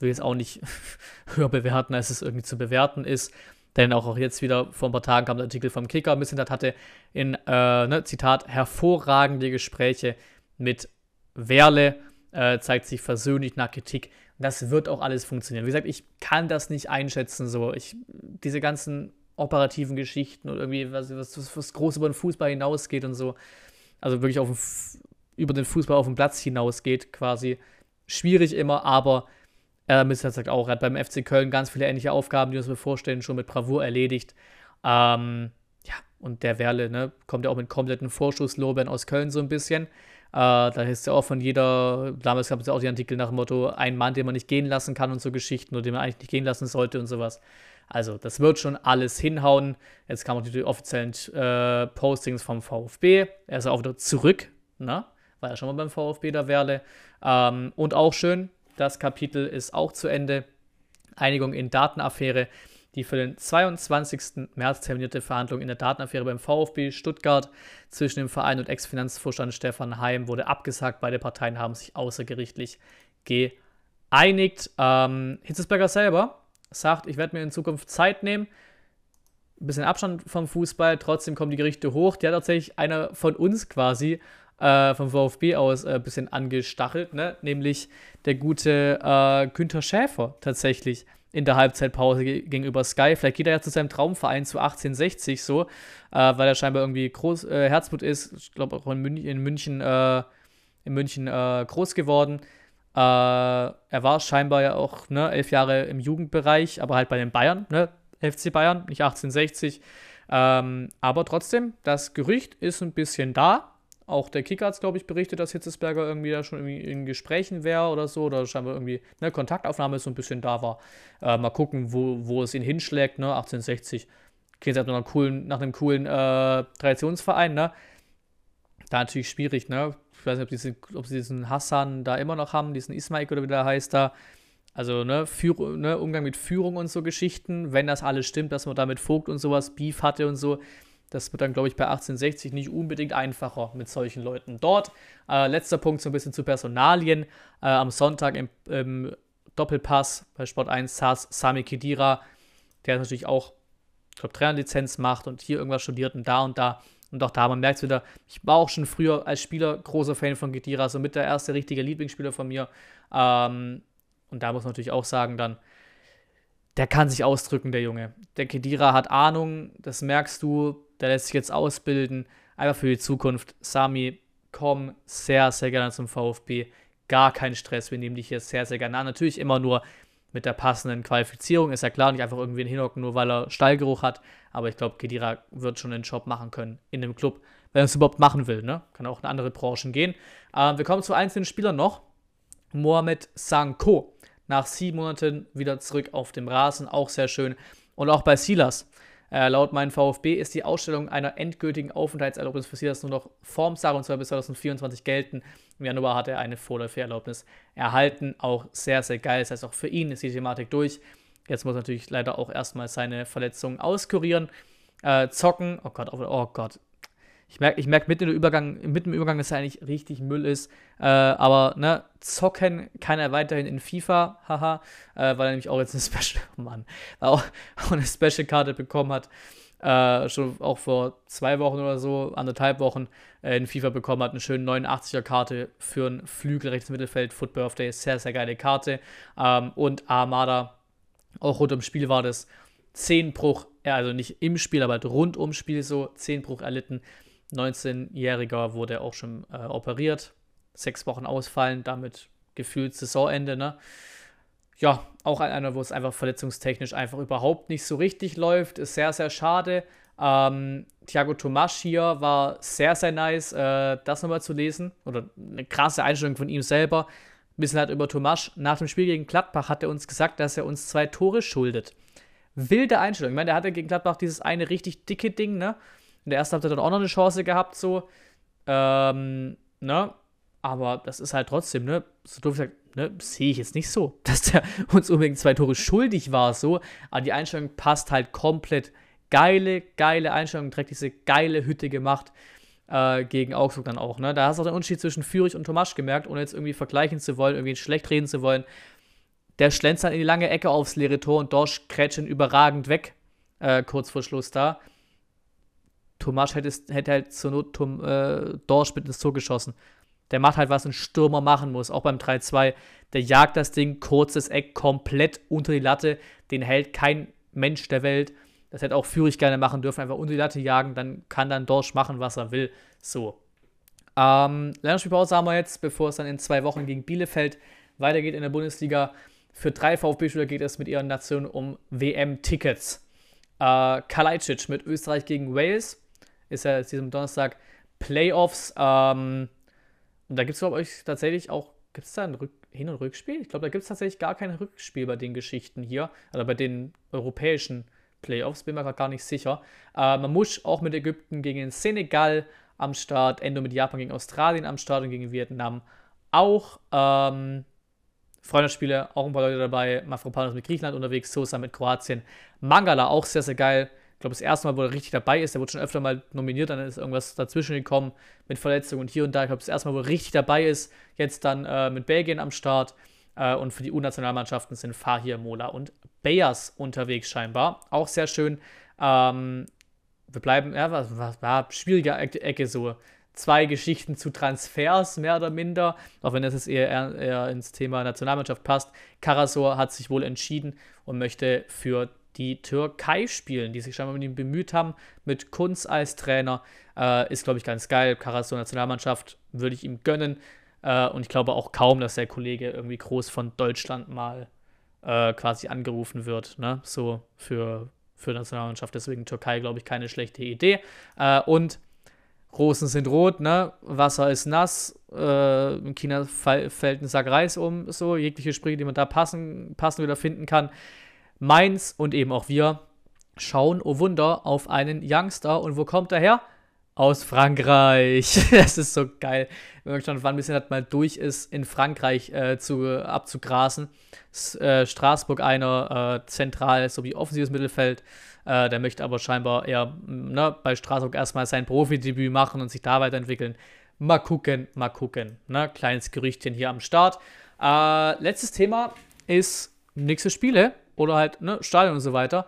will jetzt auch nicht höher bewerten, als es irgendwie zu bewerten ist. Denn auch, auch jetzt wieder vor ein paar Tagen kam der Artikel vom Kicker, ein bisschen das hatte in, äh, ne, Zitat, hervorragende Gespräche mit Werle, äh, zeigt sich versöhnlich nach Kritik. Das wird auch alles funktionieren. Wie gesagt, ich kann das nicht einschätzen, so. Ich, diese ganzen operativen Geschichten oder irgendwie was, was, was groß über den Fußball hinausgeht und so. Also wirklich auf den, über den Fußball auf den Platz hinausgeht, quasi. Schwierig immer, aber er äh, sagt auch, er hat beim FC Köln ganz viele ähnliche Aufgaben, die wir uns vorstellen, schon mit Bravour erledigt. Ähm, ja, Und der Werle, ne, kommt ja auch mit kompletten Vorschusslorbeeren aus Köln so ein bisschen. Äh, da ist ja auch von jeder, damals gab es ja auch die Artikel nach dem Motto, ein Mann, den man nicht gehen lassen kann und so Geschichten oder den man eigentlich nicht gehen lassen sollte und sowas. Also, das wird schon alles hinhauen. Jetzt kamen die offiziellen äh, Postings vom VfB. Er ist auch wieder zurück, ne? War ja schon mal beim VfB der Werle. Ähm, und auch schön, das Kapitel ist auch zu Ende. Einigung in Datenaffäre. Die für den 22. März terminierte Verhandlung in der Datenaffäre beim VfB Stuttgart zwischen dem Verein und Ex-Finanzvorstand Stefan Heim wurde abgesagt. Beide Parteien haben sich außergerichtlich geeinigt. Ähm, Hitzesberger selber sagt, ich werde mir in Zukunft Zeit nehmen, ein bisschen Abstand vom Fußball, trotzdem kommen die Gerichte hoch. Der hat tatsächlich einer von uns quasi äh, vom VfB aus ein äh, bisschen angestachelt, ne? nämlich der gute äh, Günther Schäfer tatsächlich in der Halbzeitpause gegenüber Sky. Vielleicht geht er ja zu seinem Traumverein zu 1860 so, äh, weil er scheinbar irgendwie groß, äh, Herzblut ist. Ich glaube auch in, München, in München, äh, in München groß geworden. Äh, er war scheinbar ja auch ne, elf Jahre im Jugendbereich, aber halt bei den Bayern, ne? FC Bayern, nicht 1860. Ähm, aber trotzdem, das Gerücht ist ein bisschen da. Auch der Kicker hat glaube ich, berichtet, dass Hitzesberger irgendwie da schon irgendwie in Gesprächen wäre oder so. Oder scheinbar irgendwie eine Kontaktaufnahme so ein bisschen da war. Äh, mal gucken, wo, wo es ihn hinschlägt, ne? 1860. Klingt halt nach einem coolen, nach einem coolen äh, Traditionsverein, ne? Da natürlich schwierig, ne? Weiß nicht, ob, diese, ob sie diesen Hassan da immer noch haben, diesen Ismaik oder wie der heißt da. Also, ne, Führ ne, Umgang mit Führung und so Geschichten, wenn das alles stimmt, dass man da mit Vogt und sowas Beef hatte und so, das wird dann, glaube ich, bei 1860 nicht unbedingt einfacher mit solchen Leuten dort. Äh, letzter Punkt so ein bisschen zu Personalien. Äh, am Sonntag im, im, Doppelpass bei Sport 1 saß Sami Kedira, der natürlich auch, ich glaube, Trainerlizenz macht und hier irgendwas studiert und da und da. Und auch da, man merkt es wieder, ich war auch schon früher als Spieler großer Fan von Kedira, so mit der erste richtige Lieblingsspieler von mir. Ähm, und da muss man natürlich auch sagen, dann, der kann sich ausdrücken, der Junge. Der Kedira hat Ahnung, das merkst du, der lässt sich jetzt ausbilden. Einfach für die Zukunft. Sami, komm sehr, sehr gerne zum VfB. Gar kein Stress, wir nehmen dich hier sehr, sehr gerne an. Natürlich immer nur mit der passenden Qualifizierung, ist ja klar, nicht einfach irgendwie hinhocken, nur weil er Stallgeruch hat. Aber ich glaube, Kedira wird schon den Job machen können in dem Club, wenn er es überhaupt machen will. Ne? Kann auch in andere Branchen gehen. Ähm, wir kommen zu einzelnen Spielern noch. Mohamed Sanko. Nach sieben Monaten wieder zurück auf dem Rasen, auch sehr schön. Und auch bei Silas äh, laut meinem VfB ist die Ausstellung einer endgültigen Aufenthaltserlaubnis für Silas nur noch Formsache und zwar bis 2024 gelten. Im Januar hat er eine Vorläuferlaubnis erhalten. Auch sehr, sehr geil. Das heißt, auch für ihn ist die Thematik durch. Jetzt muss er natürlich leider auch erstmal seine Verletzungen auskurieren. Äh, zocken, oh Gott, oh, oh Gott, ich merke ich merk mitten, im Übergang, mitten im Übergang, dass er eigentlich richtig Müll ist. Äh, aber ne, zocken kann er weiterhin in FIFA, haha, äh, weil er nämlich auch jetzt eine Special, oh Mann, auch, eine Special-Karte bekommen hat. Äh, schon auch vor zwei Wochen oder so, anderthalb Wochen äh, in FIFA bekommen hat, eine schöne 89er-Karte für ein Flügel, rechtes Mittelfeld, Foot Birthday, sehr, sehr geile Karte. Ähm, und Armada, auch rund ums Spiel war das 10 Bruch, ja, also nicht im Spiel, aber halt rund ums Spiel so 10 Bruch erlitten. 19-Jähriger wurde auch schon äh, operiert. Sechs Wochen ausfallen, damit gefühlt Saisonende, ne? Ja, auch einer, wo es einfach verletzungstechnisch einfach überhaupt nicht so richtig läuft. Ist sehr, sehr schade. Ähm, Thiago Tomasch hier war sehr, sehr nice, äh, das nochmal zu lesen. Oder eine krasse Einstellung von ihm selber. Ein bisschen halt über Tomasch. Nach dem Spiel gegen Gladbach hat er uns gesagt, dass er uns zwei Tore schuldet. Wilde Einstellung. Ich meine, der hatte gegen Gladbach dieses eine richtig dicke Ding, ne? In der ersten Halbzeit dann auch noch eine Chance gehabt, so. Ähm, ne? Aber das ist halt trotzdem, ne? So doof gesagt, ne? Sehe ich jetzt nicht so, dass der uns unbedingt zwei Tore schuldig war, so. Aber die Einstellung passt halt komplett. Geile, geile Einstellung, direkt diese geile Hütte gemacht. Äh, gegen Augsburg dann auch. Ne? Da hast du auch den Unterschied zwischen Fürich und Tomasch gemerkt, ohne jetzt irgendwie vergleichen zu wollen, irgendwie schlecht reden zu wollen. Der schlänzt dann in die lange Ecke aufs leere Tor und Dorsch krätscht ihn überragend weg, äh, kurz vor Schluss da. Tomasch hätte, hätte halt zur Not Tom, äh, Dorsch mit ins Tor geschossen. Der macht halt, was ein Stürmer machen muss, auch beim 3-2. Der jagt das Ding, kurzes Eck, komplett unter die Latte. Den hält kein Mensch der Welt. Das hätte auch Führig gerne machen dürfen, einfach unter die Latte jagen, dann kann dann Dorsch machen, was er will. So. Ähm, Länderspielpause haben wir jetzt, bevor es dann in zwei Wochen gegen Bielefeld weitergeht in der Bundesliga. Für drei VfB-Spieler geht es mit ihren Nationen um WM-Tickets. Äh, Kalajdzic mit Österreich gegen Wales ist ja jetzt diesem Donnerstag Playoffs. Ähm, und da gibt es, glaube ich, tatsächlich auch, gibt es da ein Rück Hin- und Rückspiel? Ich glaube, da gibt es tatsächlich gar kein Rückspiel bei den Geschichten hier, also bei den europäischen Playoffs, bin mir gerade gar nicht sicher. Äh, man muss auch mit Ägypten gegen Senegal am Start, Endo mit Japan gegen Australien am Start und gegen Vietnam auch. Ähm, Freundschaftsspiele, auch ein paar Leute dabei. Mafropanos mit Griechenland unterwegs, Sosa mit Kroatien. Mangala auch sehr, sehr geil. Ich glaube, das erste Mal, wo er richtig dabei ist, der wurde schon öfter mal nominiert, dann ist irgendwas dazwischen gekommen mit Verletzungen und hier und da. Ich glaube, das erste Mal, wo er richtig dabei ist, jetzt dann äh, mit Belgien am Start. Äh, und für die U-Nationalmannschaften sind Fahir, Mola und Bayers unterwegs scheinbar. Auch sehr schön. Ähm, wir bleiben, ja, was, was war schwierige Ecke so. Zwei Geschichten zu Transfers, mehr oder minder, auch wenn das jetzt eher, eher ins Thema Nationalmannschaft passt. Karasor hat sich wohl entschieden und möchte für die Türkei spielen, die sich scheinbar mit ihm bemüht haben, mit Kunz als Trainer. Äh, ist, glaube ich, ganz geil. Karasor Nationalmannschaft würde ich ihm gönnen. Äh, und ich glaube auch kaum, dass der Kollege irgendwie groß von Deutschland mal äh, quasi angerufen wird. Ne? So für, für Nationalmannschaft. Deswegen Türkei, glaube ich, keine schlechte Idee. Äh, und Rosen sind rot, ne? Wasser ist nass. Äh, in China fällt ein Sack Reis um. So, jegliche Sprüche, die man da passen, passend wieder finden kann. Mainz und eben auch wir schauen, oh Wunder, auf einen Youngster. Und wo kommt er her? Aus Frankreich. das ist so geil. Wenn man schon wann ein bisschen hat, mal durch ist, in Frankreich äh, zu, abzugrasen. S äh, Straßburg einer, äh, zentral sowie offensives Mittelfeld. Äh, der möchte aber scheinbar eher ne, bei Straßburg erstmal sein Profidebüt machen und sich da weiterentwickeln. Mal gucken, mal gucken. Ne? Kleines Gerüchtchen hier am Start. Äh, letztes Thema ist nächste Spiele oder halt ne, Stadion und so weiter.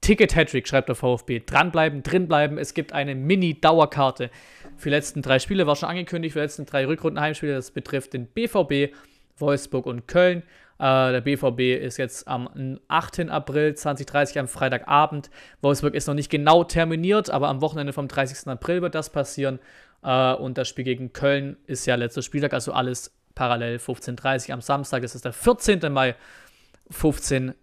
Ticket-Hattrick, schreibt der VfB. Dranbleiben, drinbleiben. Es gibt eine Mini-Dauerkarte für die letzten drei Spiele. War schon angekündigt für die letzten drei Rückrundenheimspiele. Das betrifft den BVB, Wolfsburg und Köln. Äh, der BVB ist jetzt am 8. April 2030 am Freitagabend. Wolfsburg ist noch nicht genau terminiert, aber am Wochenende vom 30. April wird das passieren. Äh, und das Spiel gegen Köln ist ja letzter Spieltag, also alles parallel 15.30 am Samstag. Das ist der 14. Mai 15.30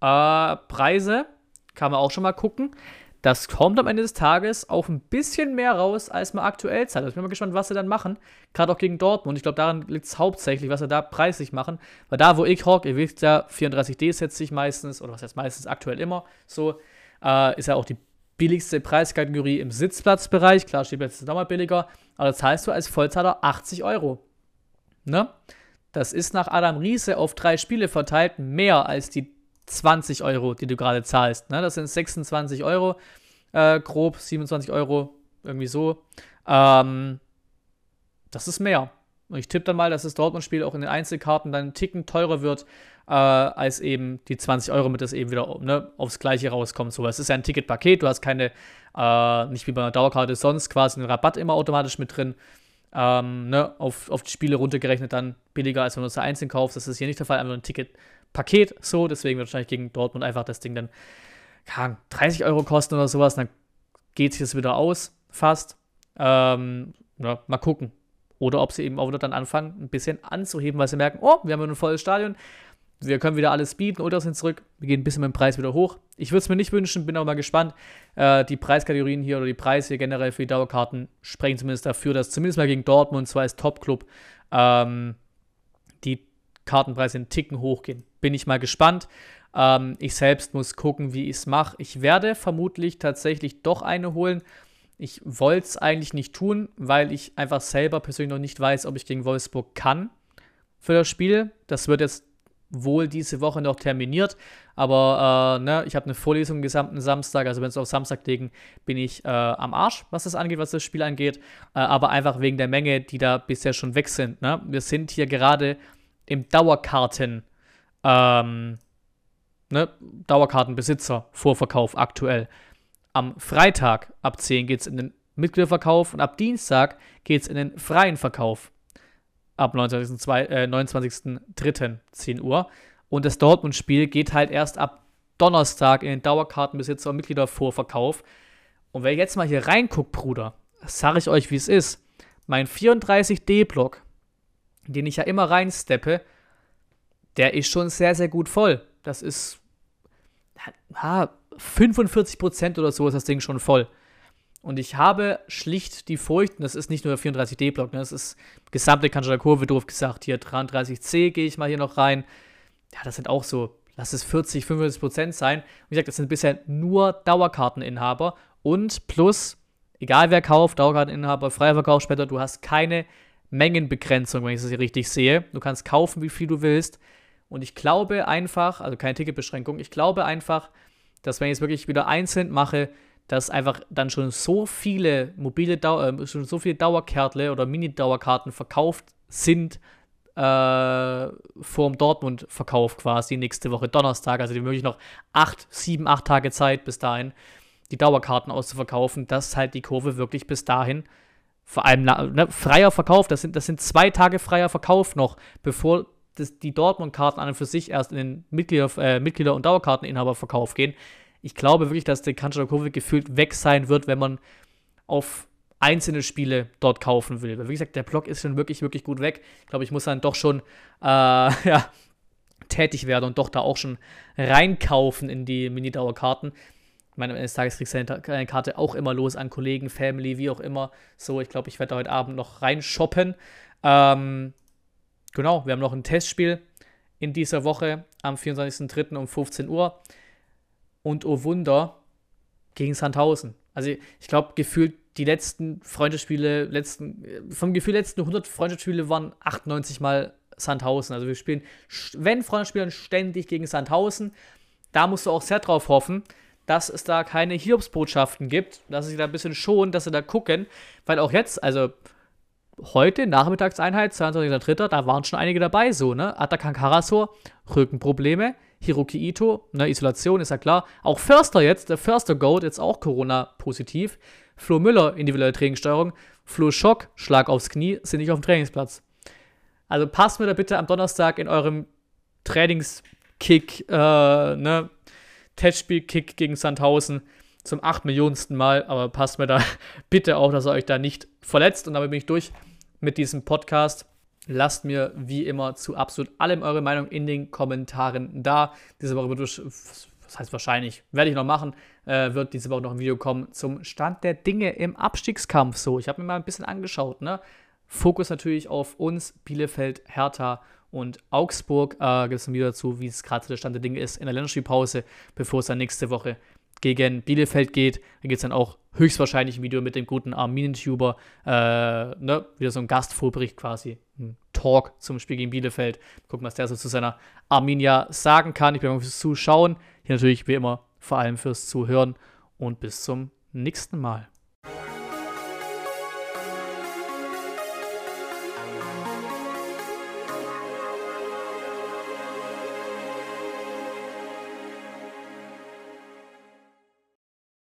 äh, Preise kann man auch schon mal gucken. Das kommt am Ende des Tages auf ein bisschen mehr raus, als man aktuell zahlt. Also ich bin mal gespannt, was sie dann machen. Gerade auch gegen Dortmund. Ich glaube, daran liegt es hauptsächlich, was sie da preislich machen. Weil da, wo ich hock, ihr wisst ja, 34D setzt sich meistens, oder was heißt meistens aktuell immer so, äh, ist ja auch die billigste Preiskategorie im Sitzplatzbereich. Klar, Stehplätze sind nochmal billiger. Aber das heißt du als Vollzahler 80 Euro. Ne? Das ist nach Adam Riese auf drei Spiele verteilt mehr als die 20 Euro, die du gerade zahlst. Ne? Das sind 26 Euro, äh, grob 27 Euro, irgendwie so. Ähm, das ist mehr. Und ich tippe dann mal, dass das Dortmund-Spiel auch in den Einzelkarten dann einen Ticken teurer wird, äh, als eben die 20 Euro, mit das eben wieder ne, aufs Gleiche rauskommt. So, es ist ja ein Ticketpaket, du hast keine, äh, nicht wie bei einer Dauerkarte sonst quasi einen Rabatt immer automatisch mit drin. Ähm, ne, auf, auf die Spiele runtergerechnet dann billiger, als wenn du es einzeln kaufst. Das ist hier nicht der Fall, einfach ein Ticket Paket so, deswegen wird wahrscheinlich gegen Dortmund einfach das Ding dann kann 30 Euro kosten oder sowas, dann geht sich das wieder aus, fast. Ähm, ja, mal gucken. Oder ob sie eben auch wieder dann anfangen, ein bisschen anzuheben, weil sie merken, oh, wir haben ein volles Stadion, wir können wieder alles bieten oder sind zurück, wir gehen ein bisschen mit dem Preis wieder hoch. Ich würde es mir nicht wünschen, bin aber mal gespannt. Äh, die Preiskategorien hier oder die Preise hier generell für die Dauerkarten sprechen zumindest dafür, dass zumindest mal gegen Dortmund, zwar als Top-Club, ähm, die Kartenpreise einen Ticken hochgehen. Bin ich mal gespannt. Ähm, ich selbst muss gucken, wie ich es mache. Ich werde vermutlich tatsächlich doch eine holen. Ich wollte es eigentlich nicht tun, weil ich einfach selber persönlich noch nicht weiß, ob ich gegen Wolfsburg kann für das Spiel. Das wird jetzt wohl diese Woche noch terminiert, aber äh, ne, ich habe eine Vorlesung am gesamten Samstag, also wenn es auf Samstag legen, bin ich äh, am Arsch, was das angeht, was das Spiel angeht, äh, aber einfach wegen der Menge, die da bisher schon weg sind. Ne? Wir sind hier gerade im Dauerkarten, ähm, ne, Dauerkartenbesitzer Vorverkauf aktuell. Am Freitag ab 10 geht es in den Mitgliederverkauf und ab Dienstag geht es in den freien Verkauf. Ab 29.3. Äh, 29 10 Uhr. Und das Dortmund-Spiel geht halt erst ab Donnerstag in den Dauerkartenbesitzer und Mitgliedervorverkauf. Und wer jetzt mal hier reinguckt, Bruder, sage ich euch, wie es ist. Mein 34D-Block den ich ja immer reinsteppe, der ist schon sehr, sehr gut voll. Das ist ja, 45% oder so ist das Ding schon voll. Und ich habe schlicht die Furcht, und das ist nicht nur der 34D-Block, ne, das ist gesamte Kanzler Kurve, doof gesagt, hier 33C gehe ich mal hier noch rein. Ja, das sind auch so, lass es 40, 45 Prozent sein. Wie gesagt, das sind bisher nur Dauerkarteninhaber und plus, egal wer kauft, Dauerkarteninhaber, freier Verkauf später, du hast keine Mengenbegrenzung, wenn ich das hier richtig sehe. Du kannst kaufen, wie viel du willst. Und ich glaube einfach, also keine Ticketbeschränkung, ich glaube einfach, dass wenn ich es wirklich wieder einzeln mache, dass einfach dann schon so viele mobile Dau äh, schon so viele Dauerkärtle oder Mini-Dauerkarten verkauft sind äh, vorm Dortmund-Verkauf quasi nächste Woche Donnerstag. Also die wirklich noch acht, sieben, acht Tage Zeit bis dahin, die Dauerkarten auszuverkaufen, dass halt die Kurve wirklich bis dahin vor allem ne, freier Verkauf, das sind, das sind zwei Tage freier Verkauf noch, bevor das, die Dortmund-Karten an und für sich erst in den Mitglieder, äh, Mitglieder- und Dauerkarteninhaberverkauf gehen. Ich glaube wirklich, dass der Kurve gefühlt weg sein wird, wenn man auf einzelne Spiele dort kaufen will. Weil wie gesagt, der Block ist schon wirklich, wirklich gut weg. Ich glaube, ich muss dann doch schon äh, ja, tätig werden und doch da auch schon reinkaufen in die Mini-Dauerkarten. Ich meine, eines Tages kriegst du deine Karte auch immer los an Kollegen, Family, wie auch immer. So, ich glaube, ich werde heute Abend noch reinshoppen. Ähm, genau, wir haben noch ein Testspiel in dieser Woche am 24.03. um 15 Uhr. Und oh Wunder, gegen Sandhausen. Also ich glaube, gefühlt die letzten Freundschaftsspiele, letzten, vom Gefühl letzten 100 Freundschaftsspiele waren 98 Mal Sandhausen. Also wir spielen, wenn Freundschaftsspiele, ständig gegen Sandhausen. Da musst du auch sehr drauf hoffen, dass es da keine Hiobsbotschaften gibt, dass sie da ein bisschen schonen, dass sie da gucken, weil auch jetzt, also heute, Nachmittagseinheit, 22.03., da waren schon einige dabei, so, ne? Atakan Karasor, Rückenprobleme, Hiroki Ito, ne, Isolation, ist ja klar. Auch Förster jetzt, der Förster-Goat, jetzt auch Corona-positiv. Flo Müller, individuelle Trainingssteuerung. Flo Schock, Schlag aufs Knie, sind nicht auf dem Trainingsplatz. Also passt mir da bitte am Donnerstag in eurem Trainingskick, äh, ne, Testspiel-Kick gegen Sandhausen zum 8 Millionensten Mal, aber passt mir da bitte auch, dass ihr euch da nicht verletzt. Und damit bin ich durch mit diesem Podcast. Lasst mir wie immer zu absolut allem eure Meinung in den Kommentaren da. Diese Woche wird, was heißt wahrscheinlich, werde ich noch machen, äh, wird diese Woche noch ein Video kommen zum Stand der Dinge im Abstiegskampf. So, ich habe mir mal ein bisschen angeschaut, ne? Fokus natürlich auf uns, Bielefeld, Hertha und Augsburg. Äh, Gibt es ein Video dazu, wie es gerade der Stand der Dinge ist in der Länderspielpause, bevor es dann nächste Woche gegen Bielefeld geht. Da gibt es dann auch höchstwahrscheinlich ein Video mit dem guten Arminien-Tuber. Äh, ne? Wieder so ein Gastvorbericht quasi. Talk zum Spiel gegen Bielefeld. Gucken, was der so zu seiner Arminia sagen kann. Ich bin mal fürs Zuschauen. Hier natürlich wie immer vor allem fürs Zuhören. Und bis zum nächsten Mal.